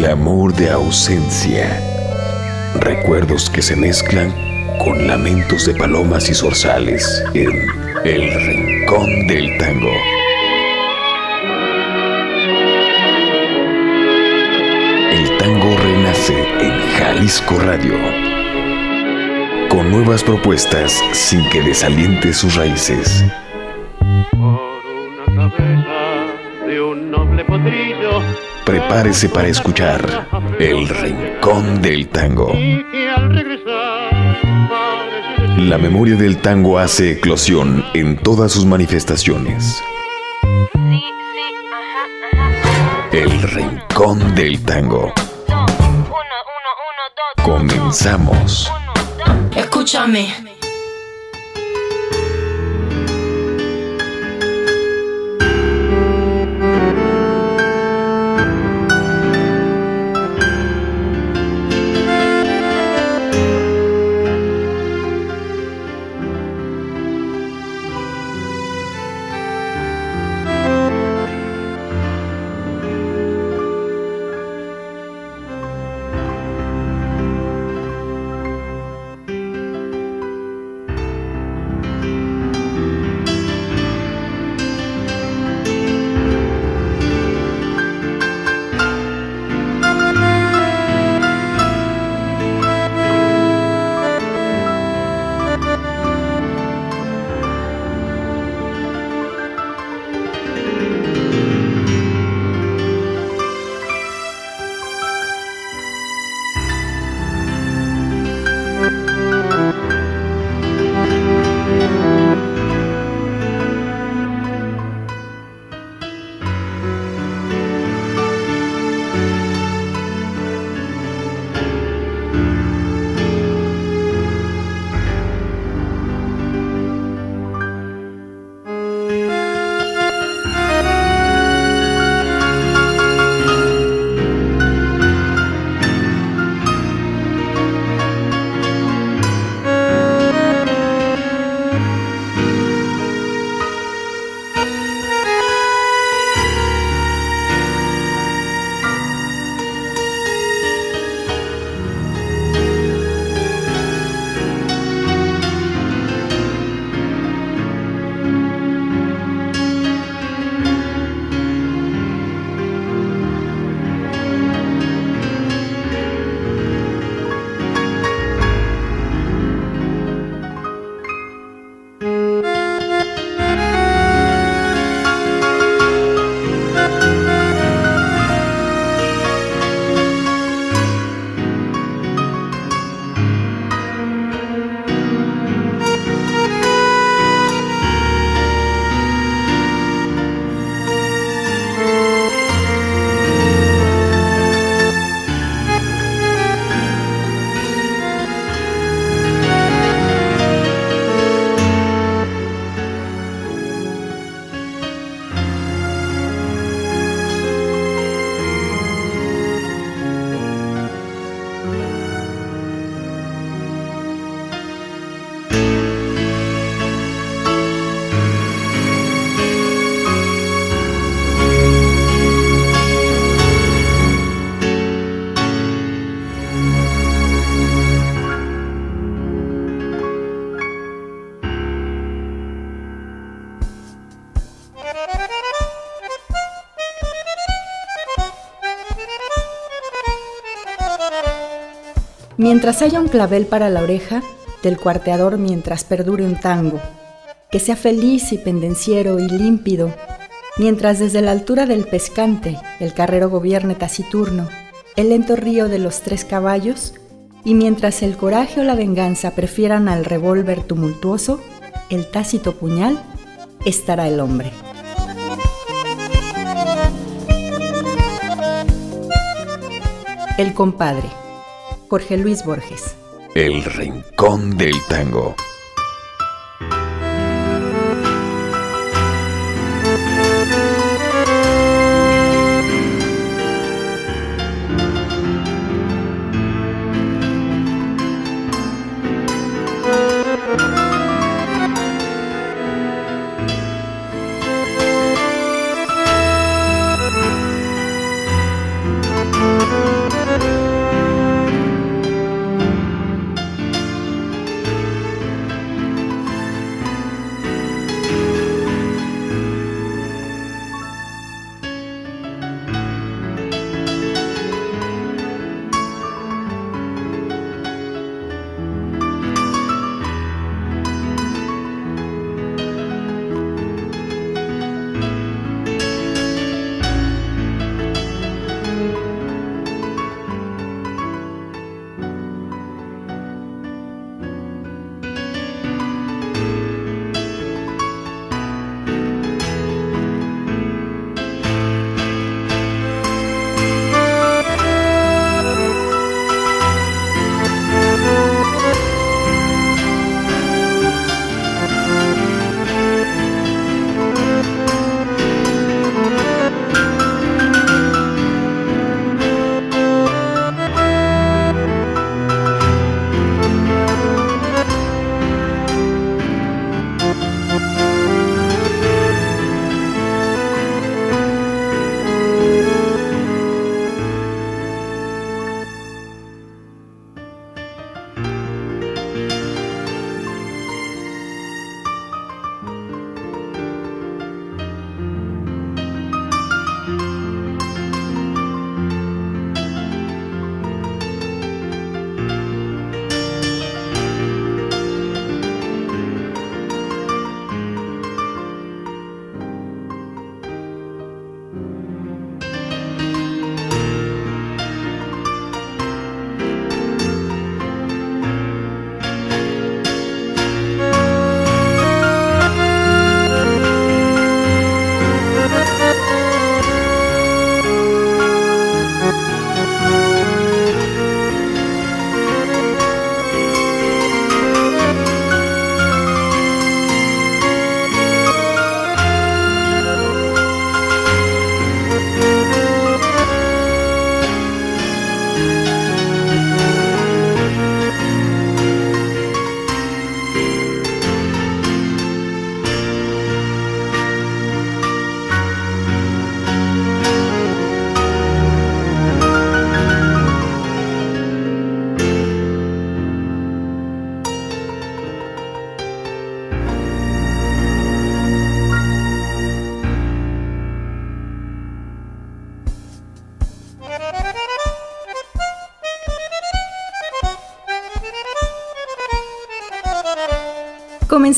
clamor de ausencia, recuerdos que se mezclan con lamentos de palomas y zorzales en el rincón del tango. El tango renace en Jalisco Radio, con nuevas propuestas sin que desaliente sus raíces. Prepárese para escuchar El Rincón del Tango. La memoria del tango hace eclosión en todas sus manifestaciones. El Rincón del Tango. Comenzamos. Escúchame. Mientras haya un clavel para la oreja, del cuarteador mientras perdure un tango, que sea feliz y pendenciero y límpido, mientras desde la altura del pescante el carrero gobierne taciturno, el lento río de los tres caballos, y mientras el coraje o la venganza prefieran al revólver tumultuoso, el tácito puñal, estará el hombre. El compadre. Jorge Luis Borges. El Rincón del Tango.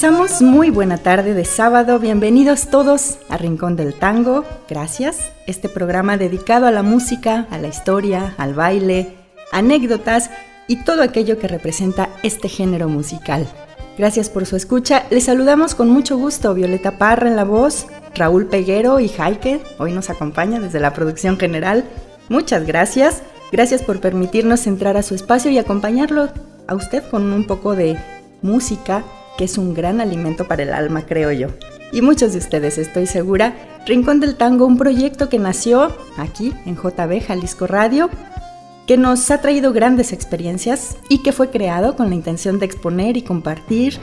Comenzamos muy buena tarde de sábado. Bienvenidos todos a Rincón del Tango. Gracias. Este programa dedicado a la música, a la historia, al baile, anécdotas y todo aquello que representa este género musical. Gracias por su escucha. Les saludamos con mucho gusto Violeta Parra en la voz, Raúl Peguero y Jaike. Hoy nos acompaña desde la producción general. Muchas gracias. Gracias por permitirnos entrar a su espacio y acompañarlo a usted con un poco de música, es un gran alimento para el alma, creo yo. Y muchos de ustedes, estoy segura. Rincón del Tango, un proyecto que nació aquí en JB Jalisco Radio que nos ha traído grandes experiencias y que fue creado con la intención de exponer y compartir,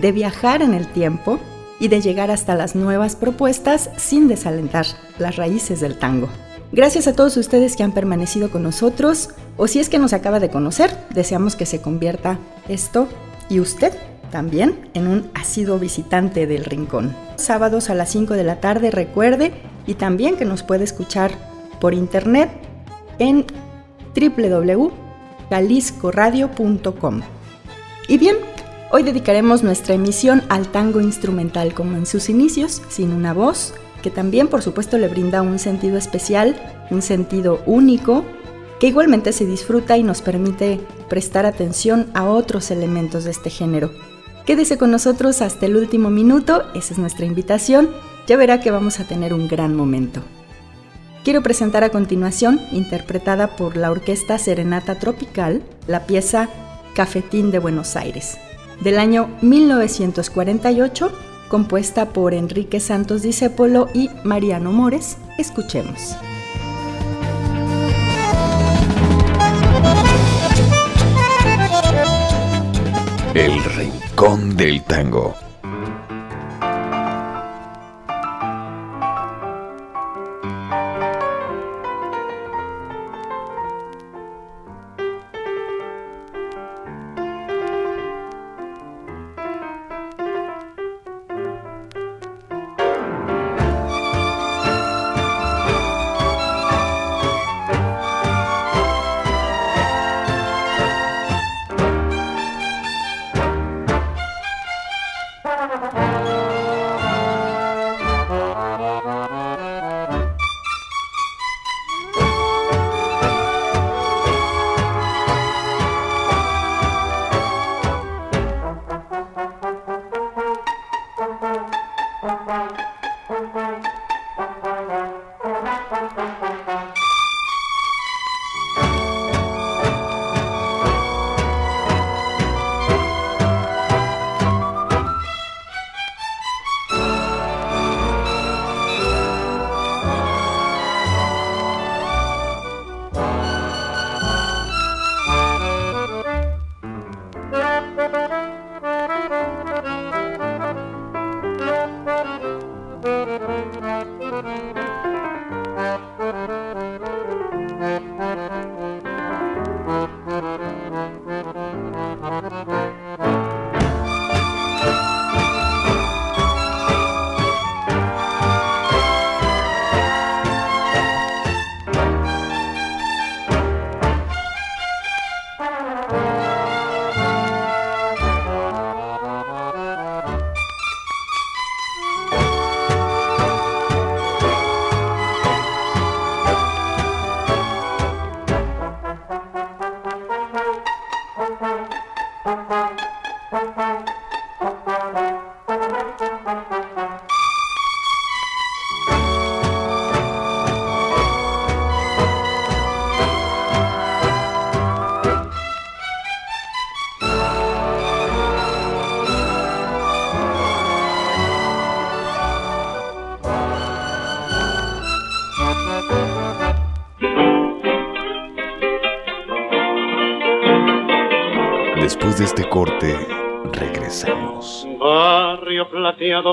de viajar en el tiempo y de llegar hasta las nuevas propuestas sin desalentar las raíces del tango. Gracias a todos ustedes que han permanecido con nosotros o si es que nos acaba de conocer, deseamos que se convierta esto y usted también en un asiduo visitante del rincón. Sábados a las 5 de la tarde recuerde y también que nos puede escuchar por internet en www.jaliscoradio.com. Y bien, hoy dedicaremos nuestra emisión al tango instrumental como en sus inicios, sin una voz, que también por supuesto le brinda un sentido especial, un sentido único, que igualmente se disfruta y nos permite prestar atención a otros elementos de este género. Quédese con nosotros hasta el último minuto, esa es nuestra invitación, ya verá que vamos a tener un gran momento. Quiero presentar a continuación, interpretada por la Orquesta Serenata Tropical, la pieza Cafetín de Buenos Aires, del año 1948, compuesta por Enrique Santos Discépolo y Mariano Mores. Escuchemos. El Rincón del Tango.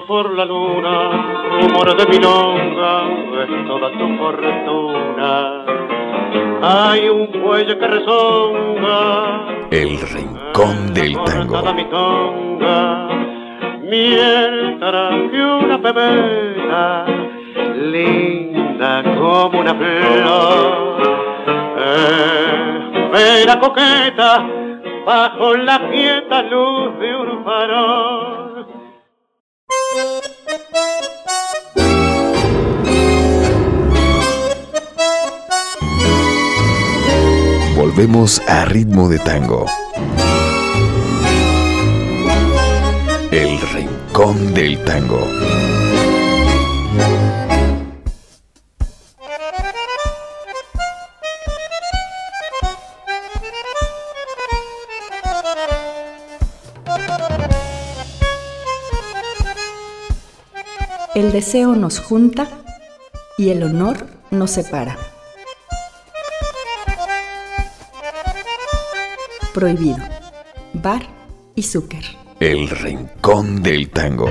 Por la luna, rumor de milonga, es toda tu fortuna. Hay un cuello que rezonga, el rincón del tango. Mi conga, mientras que una pebeta, linda como una flor, espera coqueta bajo la quieta luz vemos a ritmo de tango. El rincón del tango. El deseo nos junta y el honor nos separa. Prohibido. Bar y Zucker. El rincón del tango.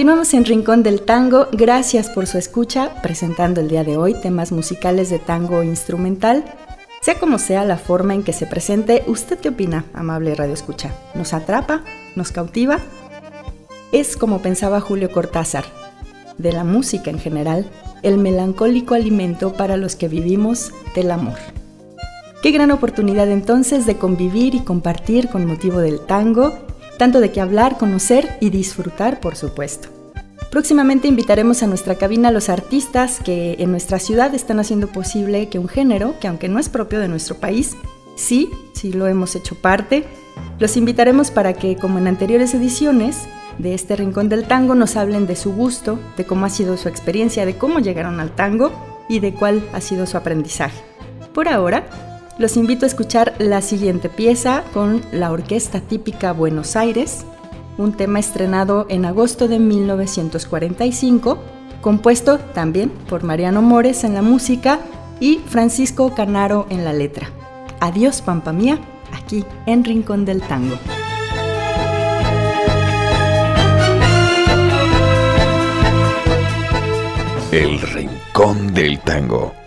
Continuamos en Rincón del Tango. Gracias por su escucha, presentando el día de hoy temas musicales de tango instrumental. Sea como sea la forma en que se presente, ¿usted qué opina, amable Radio Escucha? ¿Nos atrapa? ¿Nos cautiva? Es como pensaba Julio Cortázar, de la música en general, el melancólico alimento para los que vivimos del amor. Qué gran oportunidad entonces de convivir y compartir con motivo del tango tanto de qué hablar, conocer y disfrutar, por supuesto. Próximamente invitaremos a nuestra cabina a los artistas que en nuestra ciudad están haciendo posible que un género, que aunque no es propio de nuestro país, sí, sí lo hemos hecho parte, los invitaremos para que, como en anteriores ediciones de este Rincón del Tango, nos hablen de su gusto, de cómo ha sido su experiencia, de cómo llegaron al tango y de cuál ha sido su aprendizaje. Por ahora, los invito a escuchar la siguiente pieza con la Orquesta Típica Buenos Aires, un tema estrenado en agosto de 1945, compuesto también por Mariano Mores en la música y Francisco Canaro en la letra. Adiós, Pampa Mía, aquí en Rincón del Tango. El Rincón del Tango.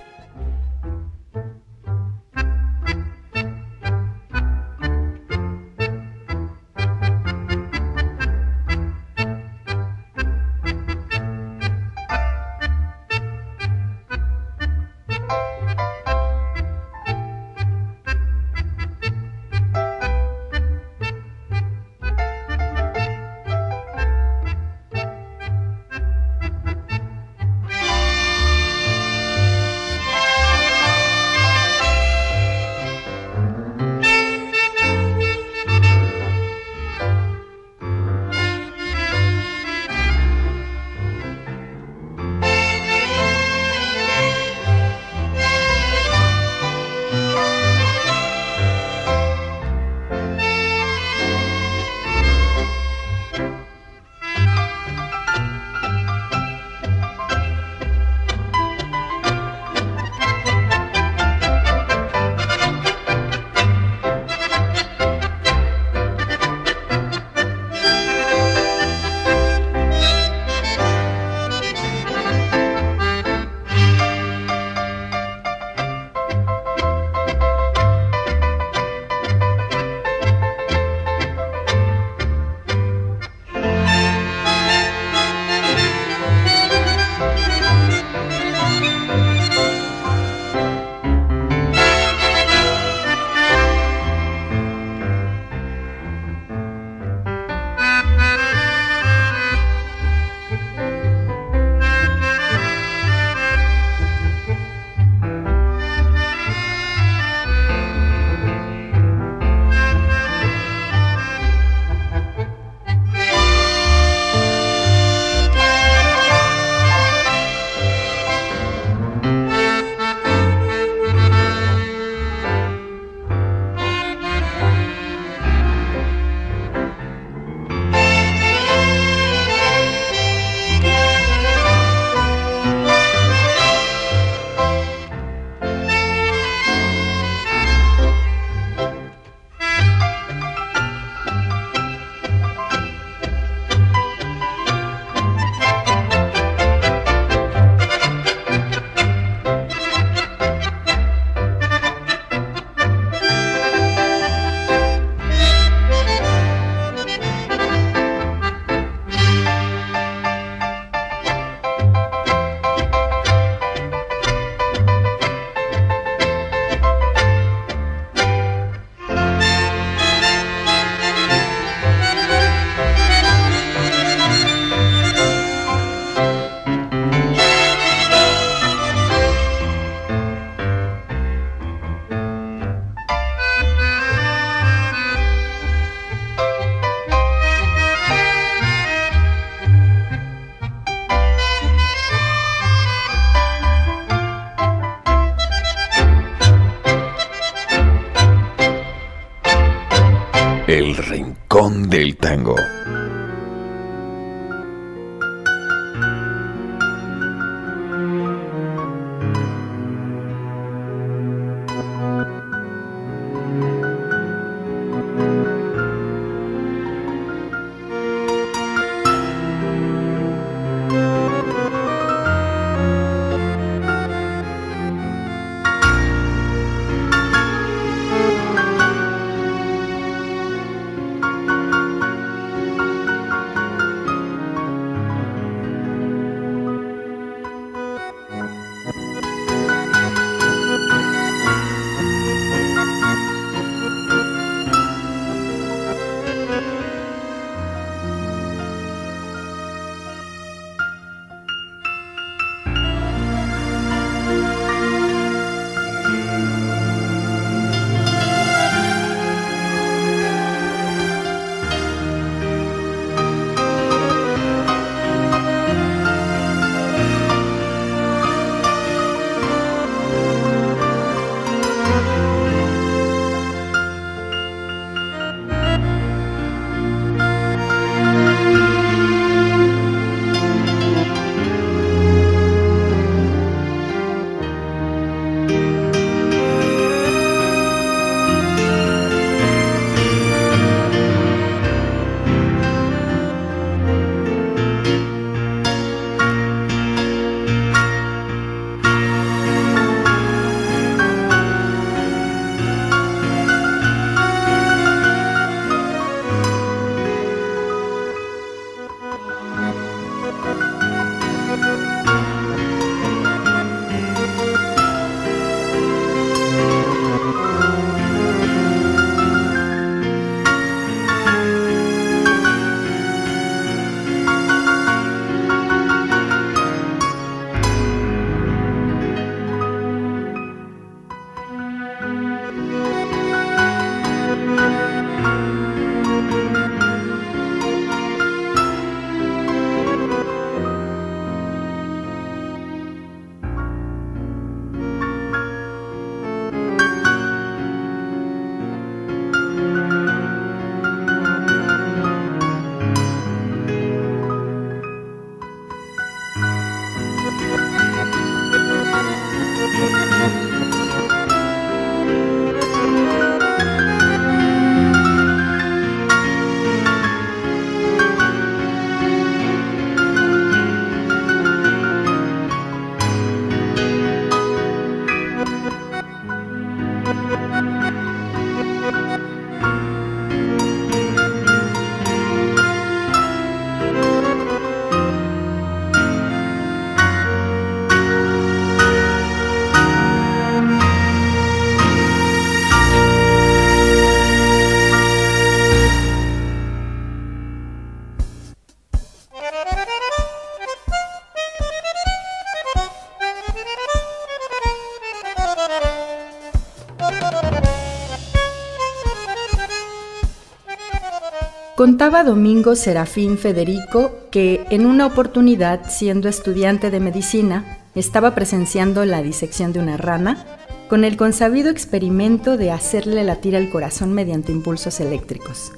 Contaba Domingo Serafín Federico que en una oportunidad, siendo estudiante de medicina, estaba presenciando la disección de una rana con el consabido experimento de hacerle latir el corazón mediante impulsos eléctricos.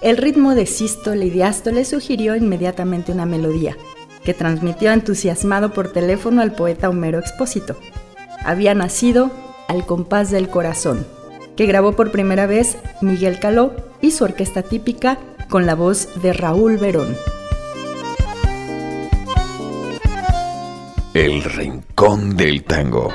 El ritmo de sístole y diástole sugirió inmediatamente una melodía, que transmitió entusiasmado por teléfono al poeta Homero Expósito. Había nacido Al compás del corazón, que grabó por primera vez Miguel Caló y su orquesta típica con la voz de Raúl Verón. El Rincón del Tango.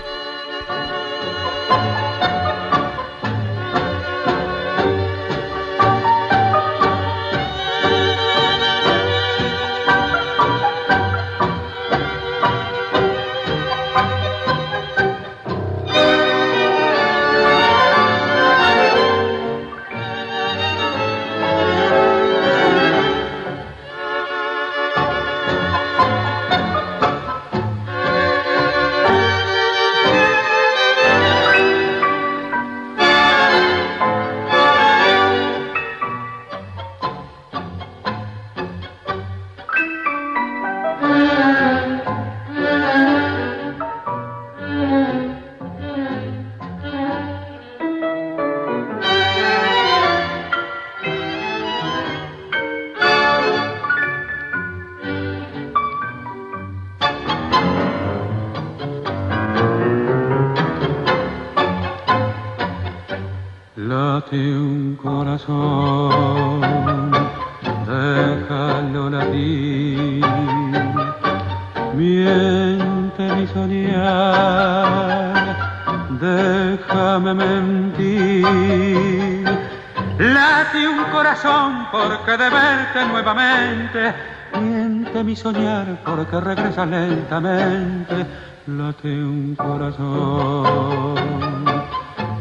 Soñar porque regresa lentamente, late un corazón.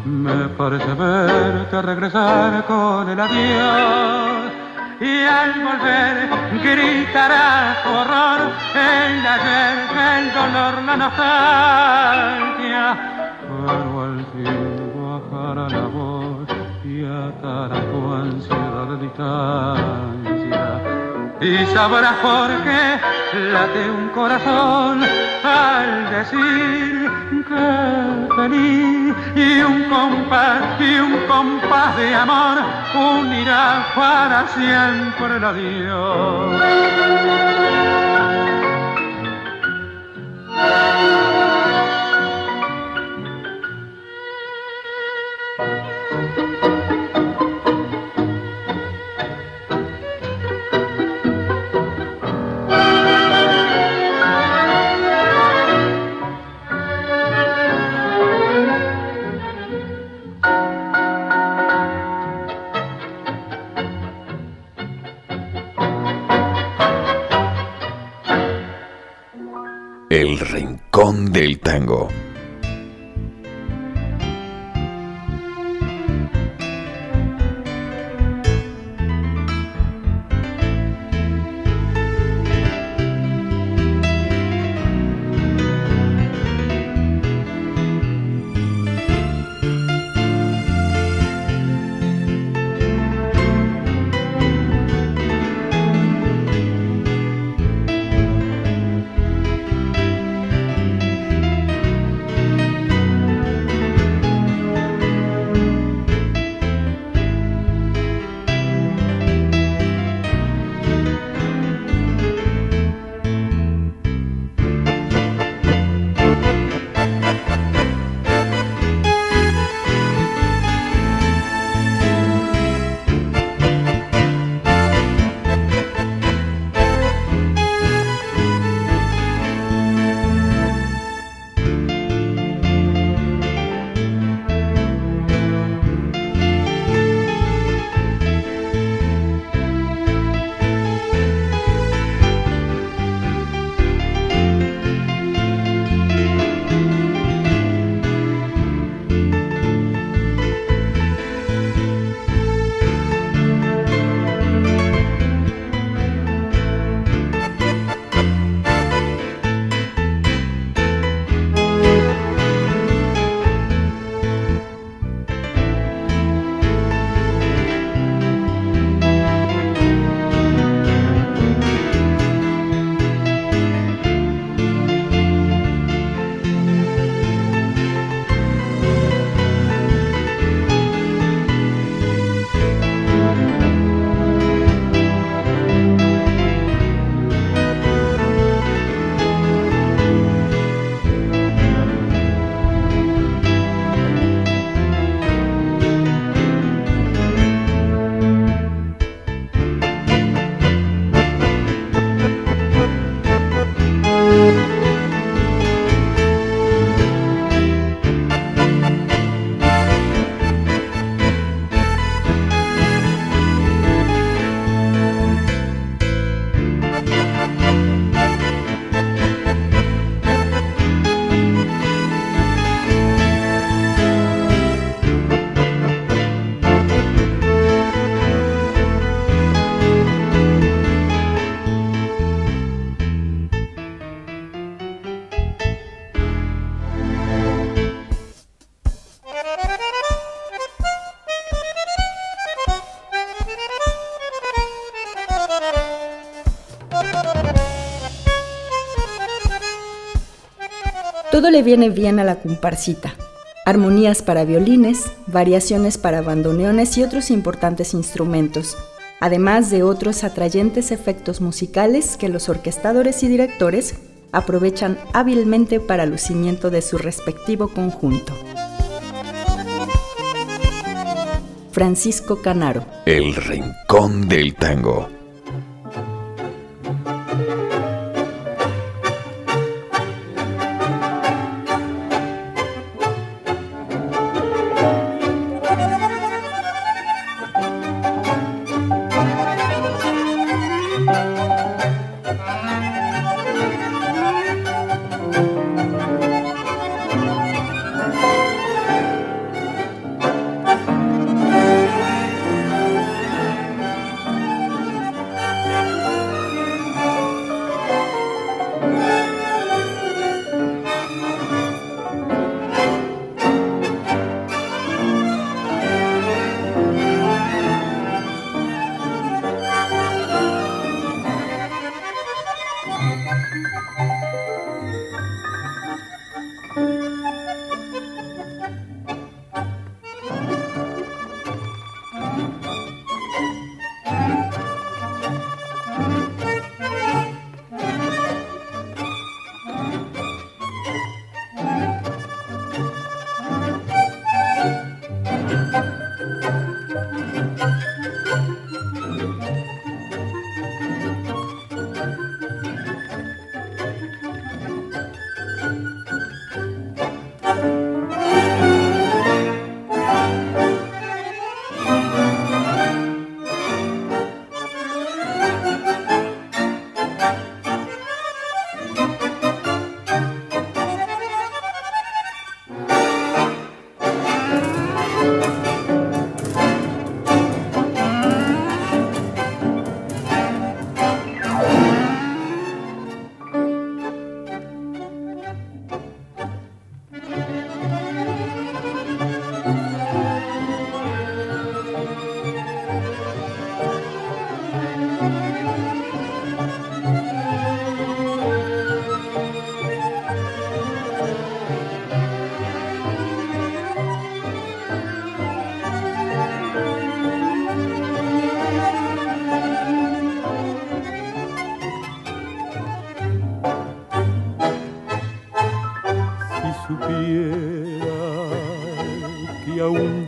Me parece verte regresar con el adiós y al volver gritará horror el ayer, el dolor, la nostalgia. Tu ansiedad de y sabrás por qué late un corazón al decir que feliz y un compás y un compás de amor unirá para siempre el adiós. Del tango. Todo le viene bien a la comparsita. Armonías para violines, variaciones para bandoneones y otros importantes instrumentos, además de otros atrayentes efectos musicales que los orquestadores y directores aprovechan hábilmente para lucimiento de su respectivo conjunto. Francisco Canaro. El Rincón del Tango.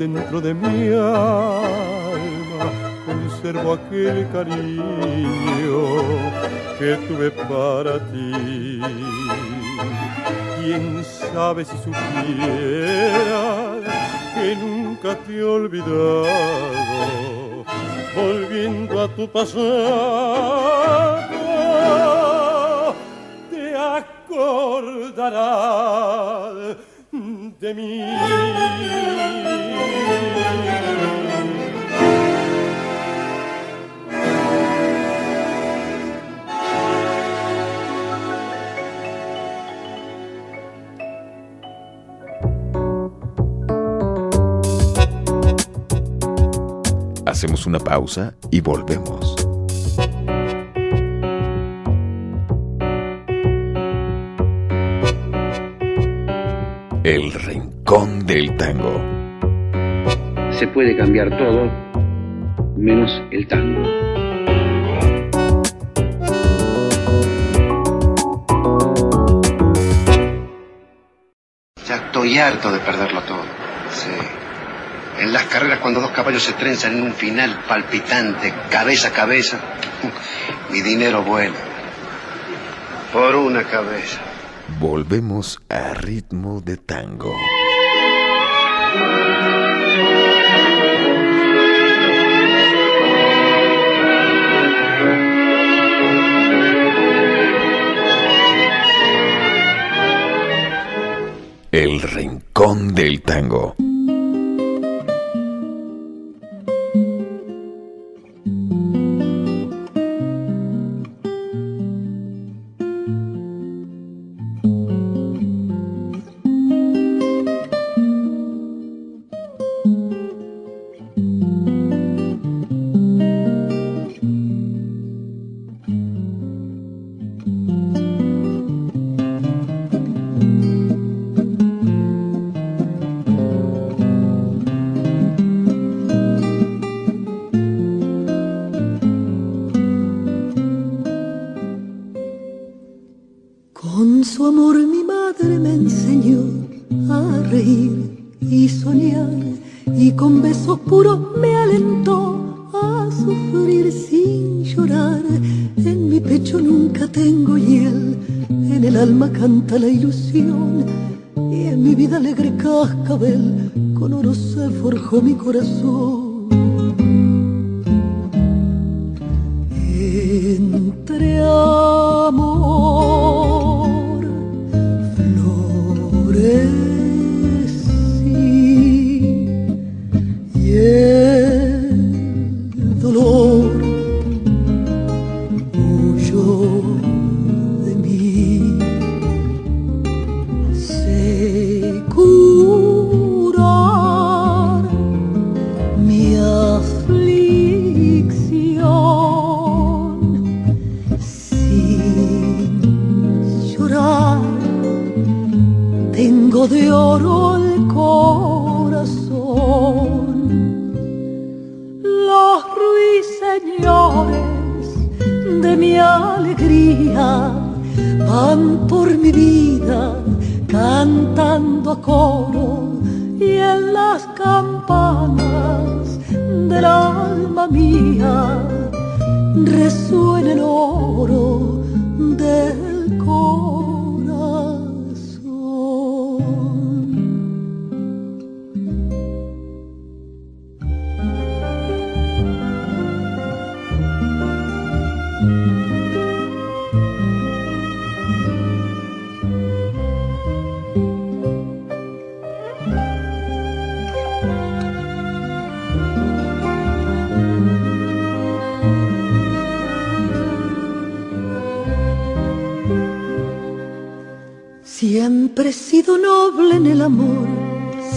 De mi alma conservo aquel cariño que tuve para ti. Quién sabe si supiera que nunca te he olvidado, volviendo a tu pasado, pausa y volvemos. El Rincón del Tango. Se puede cambiar todo menos el tango. Ya estoy harto de perderlo todo. Sí. En las carreras cuando dos caballos se trenzan en un final palpitante, cabeza a cabeza, mi dinero vuela. Por una cabeza. Volvemos a ritmo de tango. El rincón del tango. Y con besos puros me alentó a sufrir sin llorar. En mi pecho nunca tengo hiel, en el alma canta la ilusión y en mi vida alegre cascabel con oro se forjó mi corazón.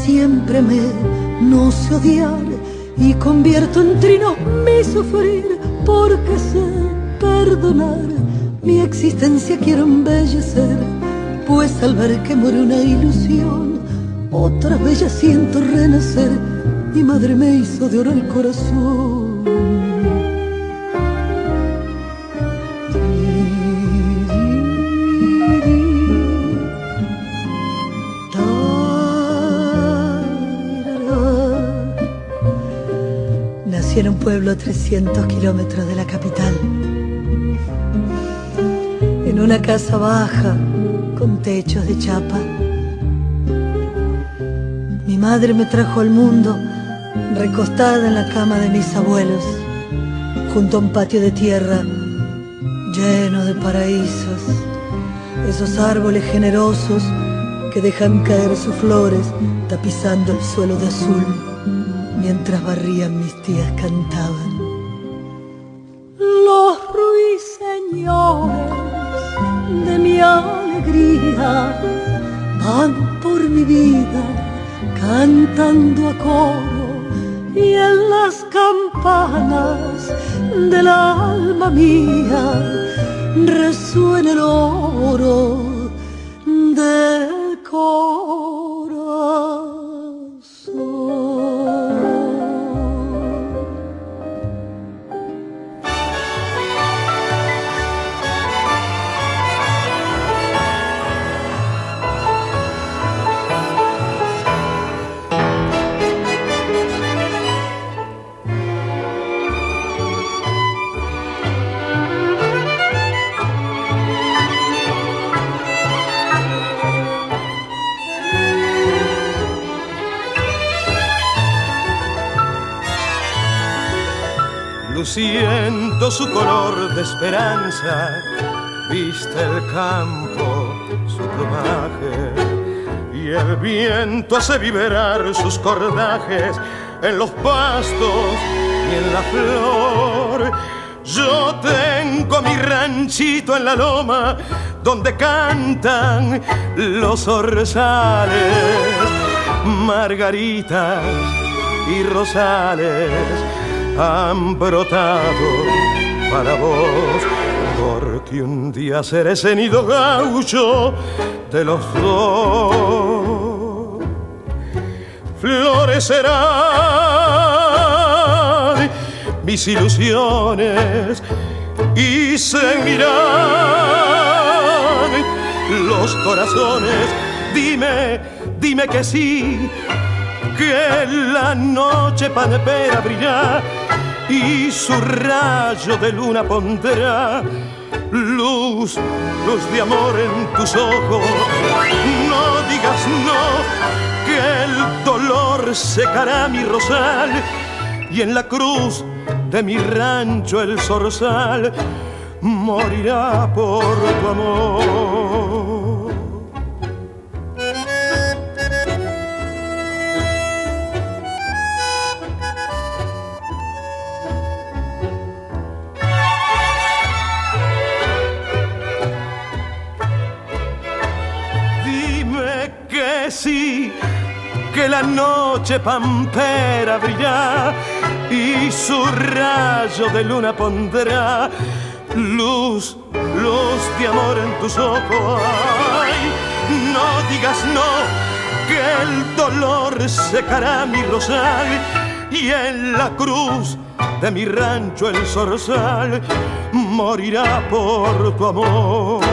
Siempre me no sé odiar y convierto en trino mi sufrir porque sé perdonar. Mi existencia quiero embellecer, pues al ver que muere una ilusión, otra bella siento renacer. Mi madre me hizo de oro el corazón. En un pueblo a 300 kilómetros de la capital. En una casa baja con techos de chapa. Mi madre me trajo al mundo recostada en la cama de mis abuelos, junto a un patio de tierra lleno de paraísos, esos árboles generosos que dejan caer sus flores tapizando el suelo de azul mientras barrían mis tías cantaban. Los ruiseñores de mi alegría van por mi vida cantando a coro y en las campanas del alma mía resuena el oro del corazón. Su color de esperanza, viste el campo, su plumaje, y el viento hace vibrar sus cordajes en los pastos y en la flor. Yo tengo mi ranchito en la loma donde cantan los orzales, margaritas y rosales han brotado para vos, porque un día seré ese nido gaucho de los dos. Florecerán mis ilusiones y seguirán los corazones. Dime, dime que sí que la noche panepera brillar y su rayo de luna pondrá luz, luz de amor en tus ojos. No digas no, que el dolor secará mi rosal y en la cruz de mi rancho el zorzal morirá por tu amor. Que la noche pampera brilla y su rayo de luna pondrá luz, luz de amor en tus ojos. no digas no, que el dolor secará mi rosal y en la cruz de mi rancho el zorzal morirá por tu amor.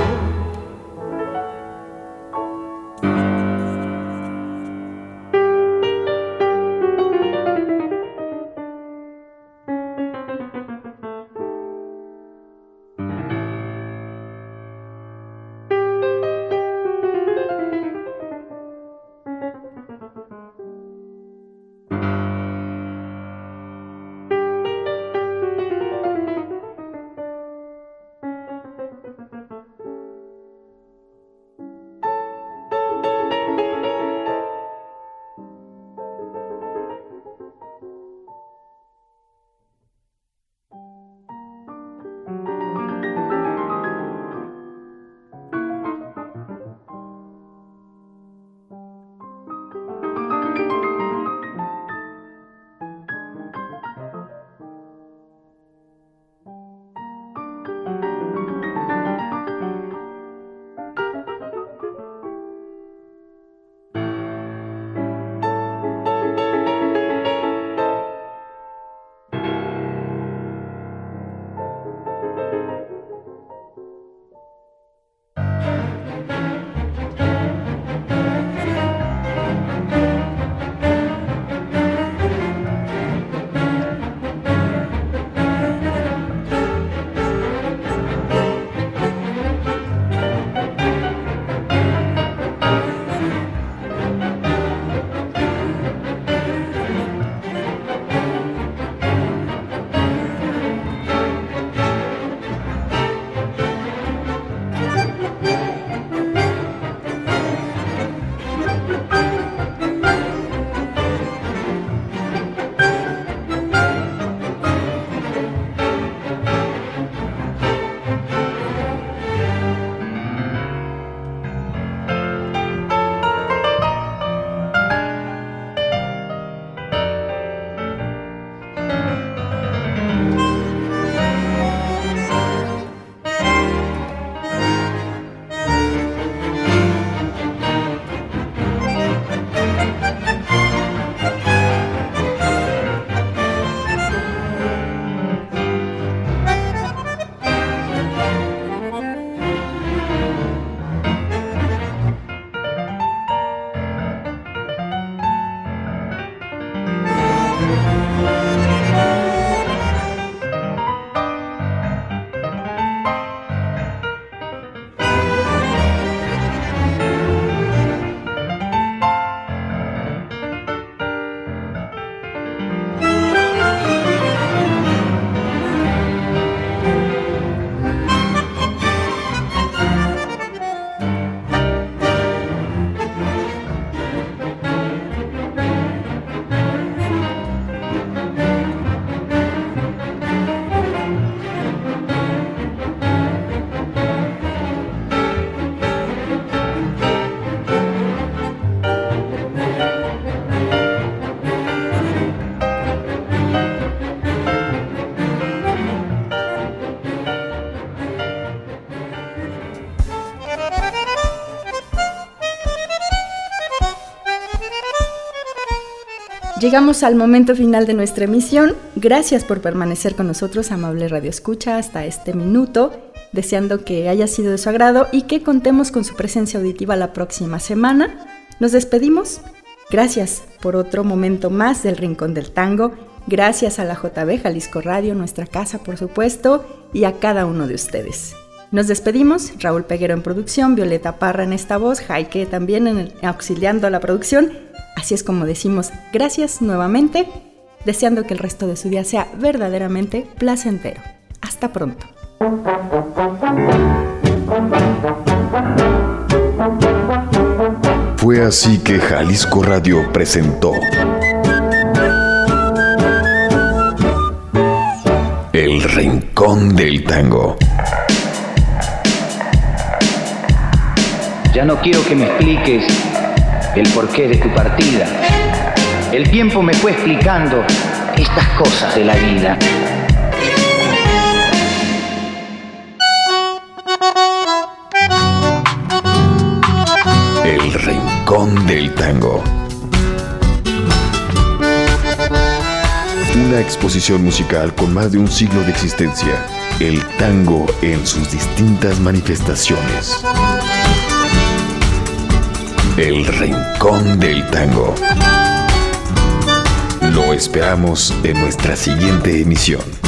Llegamos al momento final de nuestra emisión. Gracias por permanecer con nosotros, amable Radio Escucha, hasta este minuto, deseando que haya sido de su agrado y que contemos con su presencia auditiva la próxima semana. Nos despedimos Gracias por otro momento más del Rincón del Tango. Gracias a la JB Jalisco Radio, nuestra casa por supuesto, y a cada uno de ustedes. Nos despedimos, Raúl Peguero en producción, Violeta Parra en esta voz, Jaike también en auxiliando a la producción. Así es como decimos gracias nuevamente, deseando que el resto de su día sea verdaderamente placentero. Hasta pronto. Fue así que Jalisco Radio presentó El Rincón del Tango. Ya no quiero que me expliques el porqué de tu partida. El tiempo me fue explicando estas cosas de la vida. El Rincón del Tango. Una exposición musical con más de un siglo de existencia. El tango en sus distintas manifestaciones. El Rincón del Tango. Lo esperamos en nuestra siguiente emisión.